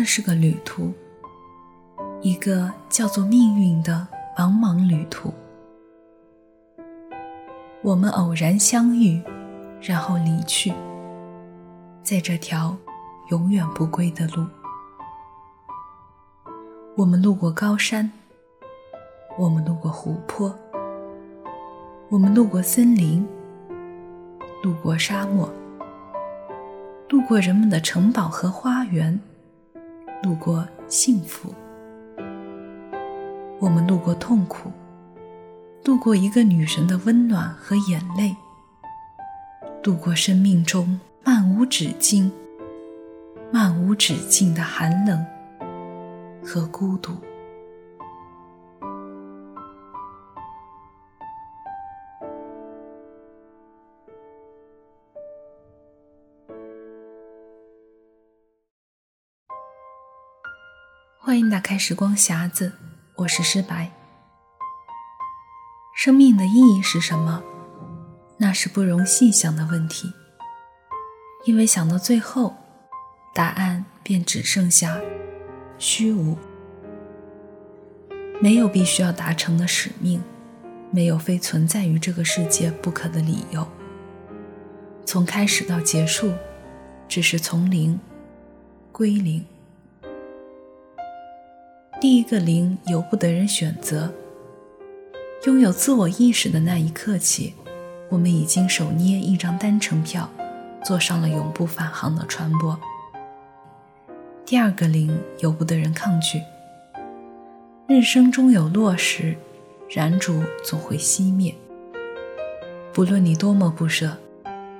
这是个旅途，一个叫做命运的茫茫旅途。我们偶然相遇，然后离去，在这条永远不归的路。我们路过高山，我们路过湖泊，我们路过森林，路过沙漠，路过人们的城堡和花园，路过幸福。我们路过痛苦，度过一个女人的温暖和眼泪，度过生命中漫无止境、漫无止境的寒冷。和孤独。欢迎打开时光匣子，我是诗白。生命的意义是什么？那是不容细想的问题，因为想到最后，答案便只剩下。虚无，没有必须要达成的使命，没有非存在于这个世界不可的理由。从开始到结束，只是从零归零。第一个零由不得人选择。拥有自我意识的那一刻起，我们已经手捏一张单程票，坐上了永不返航的船舶。第二个零由不得人抗拒。日升终有落时，燃烛总会熄灭。不论你多么不舍，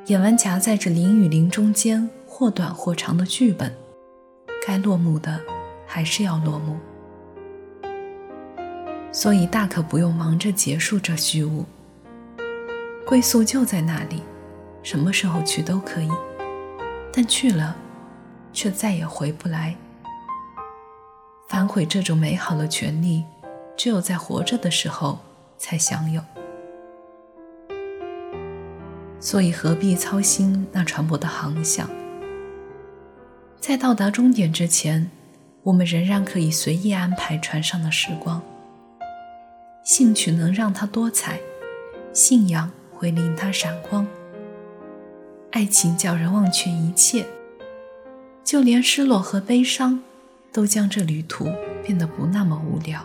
演完夹在这零与零中间或短或长的剧本，该落幕的还是要落幕。所以大可不用忙着结束这虚无。归宿就在那里，什么时候去都可以。但去了。却再也回不来。反悔这种美好的权利，只有在活着的时候才享有。所以何必操心那船舶的航向？在到达终点之前，我们仍然可以随意安排船上的时光。兴趣能让它多彩，信仰会令它闪光，爱情叫人忘却一切。就连失落和悲伤，都将这旅途变得不那么无聊。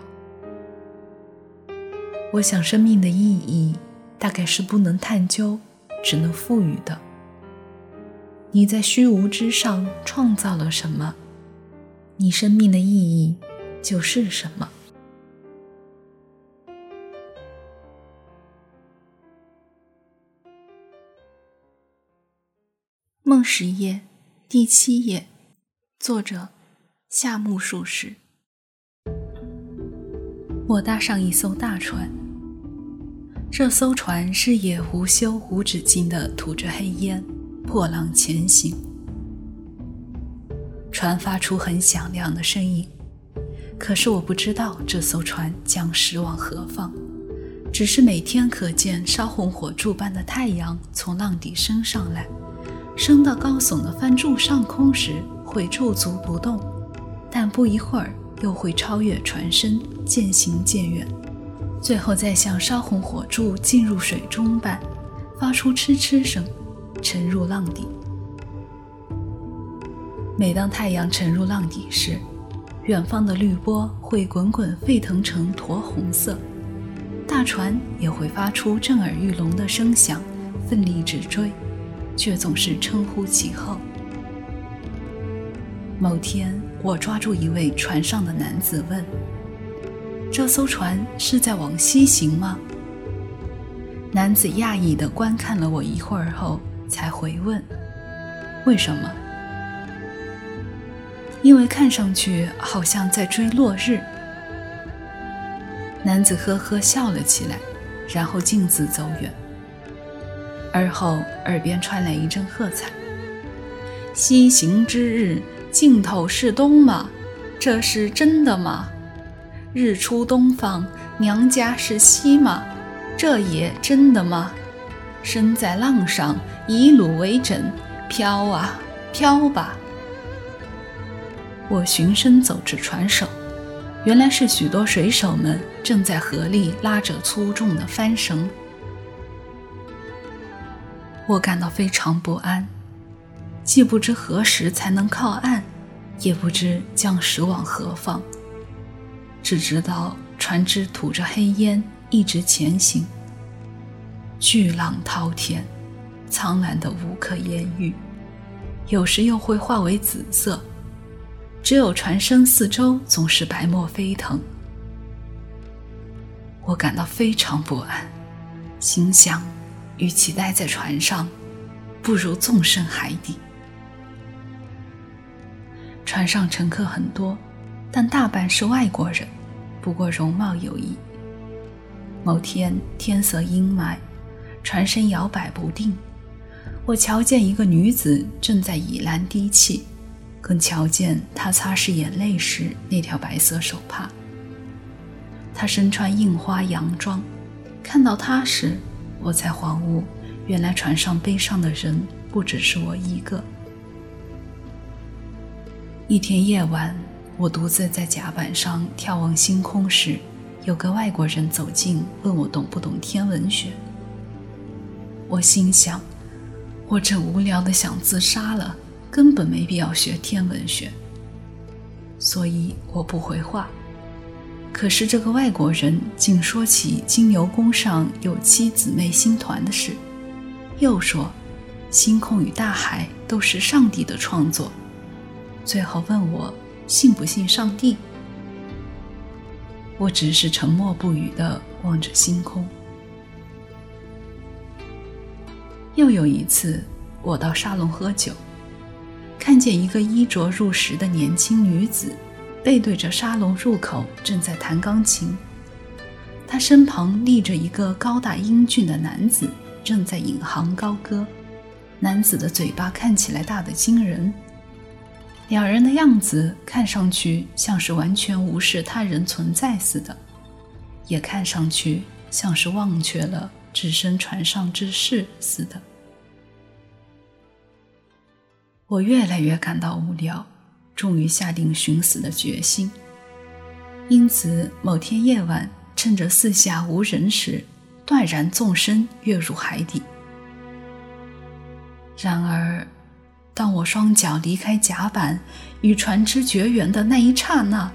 我想，生命的意义大概是不能探究，只能赋予的。你在虚无之上创造了什么？你生命的意义就是什么？梦十页，第七页。作者：夏目漱石。我搭上一艘大船，这艘船是也无休无止境的吐着黑烟，破浪前行。船发出很响亮的声音，可是我不知道这艘船将驶往何方，只是每天可见烧红火柱般的太阳从浪底升上来，升到高耸的帆柱上空时。会驻足不动，但不一会儿又会超越船身，渐行渐远，最后再像烧红火柱进入水中般，发出嗤嗤声，沉入浪底。每当太阳沉入浪底时，远方的绿波会滚滚沸腾成驼红色，大船也会发出震耳欲聋的声响，奋力直追，却总是称呼其后。某天，我抓住一位船上的男子问：“这艘船是在往西行吗？”男子讶异地观看了我一会儿后，才回问：“为什么？”“因为看上去好像在追落日。”男子呵呵笑了起来，然后径自走远。而后，耳边传来一阵喝彩：“西行之日！”尽头是东吗？这是真的吗？日出东方，娘家是西吗？这也真的吗？身在浪上，以橹为枕，飘啊飘吧。我循声走至船首，原来是许多水手们正在河里拉着粗重的帆绳。我感到非常不安，既不知何时才能靠岸，也不知将驶往何方，只知道船只吐着黑烟，一直前行。巨浪滔天，苍蓝的无可言喻，有时又会化为紫色。只有船身四周总是白沫飞腾，我感到非常不安，心想：与其待在船上，不如纵身海底。船上乘客很多，但大半是外国人，不过容貌有异。某天天色阴霾，船身摇摆不定，我瞧见一个女子正在倚栏低泣。更瞧见她擦拭眼泪时那条白色手帕。她身穿印花洋装，看到她时，我才恍悟，原来船上悲伤的人不只是我一个。一天夜晚，我独自在甲板上眺望星空时，有个外国人走近，问我懂不懂天文学。我心想，我这无聊的想自杀了。根本没必要学天文学，所以我不回话。可是这个外国人竟说起金牛宫上有七姊妹星团的事，又说星空与大海都是上帝的创作，最后问我信不信上帝。我只是沉默不语地望着星空。又有一次，我到沙龙喝酒。看见一个衣着入时的年轻女子，背对着沙龙入口，正在弹钢琴。他身旁立着一个高大英俊的男子，正在引吭高歌。男子的嘴巴看起来大得惊人，两人的样子看上去像是完全无视他人存在似的，也看上去像是忘却了置身船上之事似的。我越来越感到无聊，终于下定寻死的决心。因此，某天夜晚，趁着四下无人时，断然纵身跃入海底。然而，当我双脚离开甲板，与船只绝缘的那一刹那，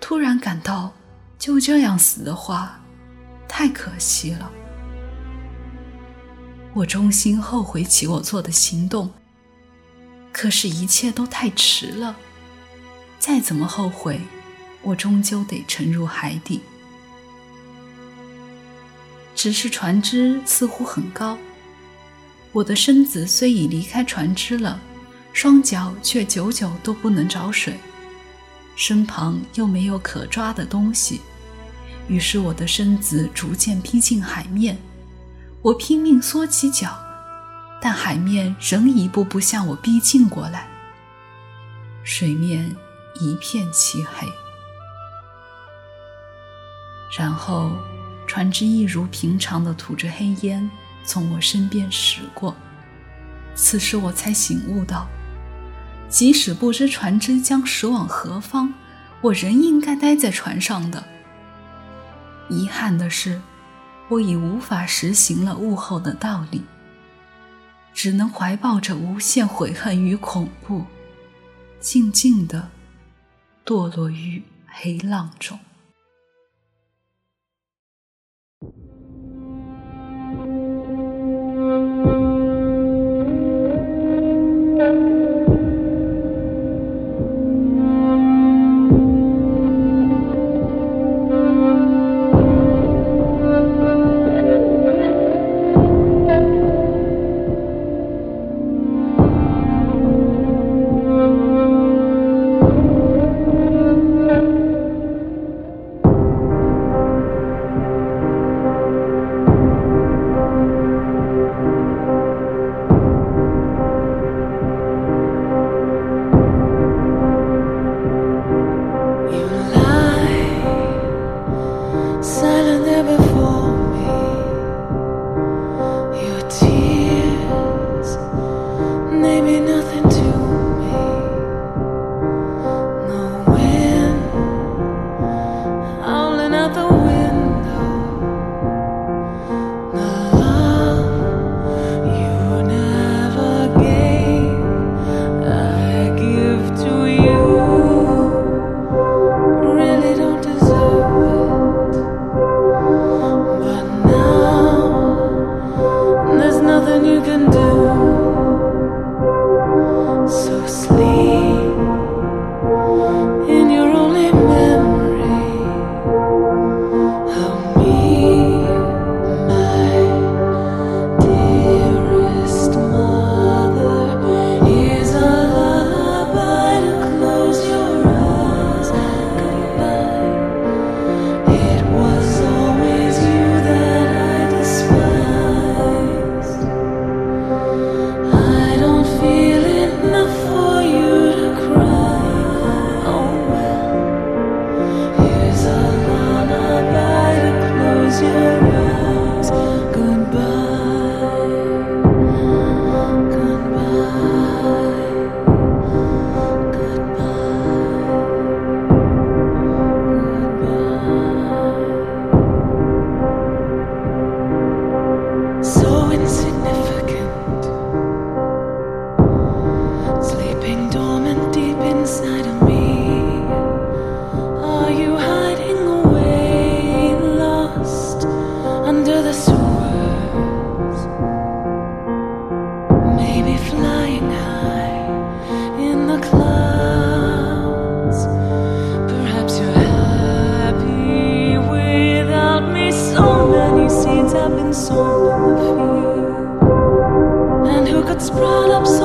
突然感到，就这样死的话，太可惜了。我衷心后悔起我做的行动。可是，一切都太迟了。再怎么后悔，我终究得沉入海底。只是船只似乎很高，我的身子虽已离开船只了，双脚却久久都不能着水，身旁又没有可抓的东西，于是我的身子逐渐逼近海面。我拼命缩起脚。但海面仍一步步向我逼近过来，水面一片漆黑。然后，船只一如平常的吐着黑烟从我身边驶过。此时我才醒悟到，即使不知船只将驶往何方，我仍应该待在船上的。遗憾的是，我已无法实行了悟后的道理。只能怀抱着无限悔恨与恐怖，静静地堕落于黑浪中。and who could sprawl up.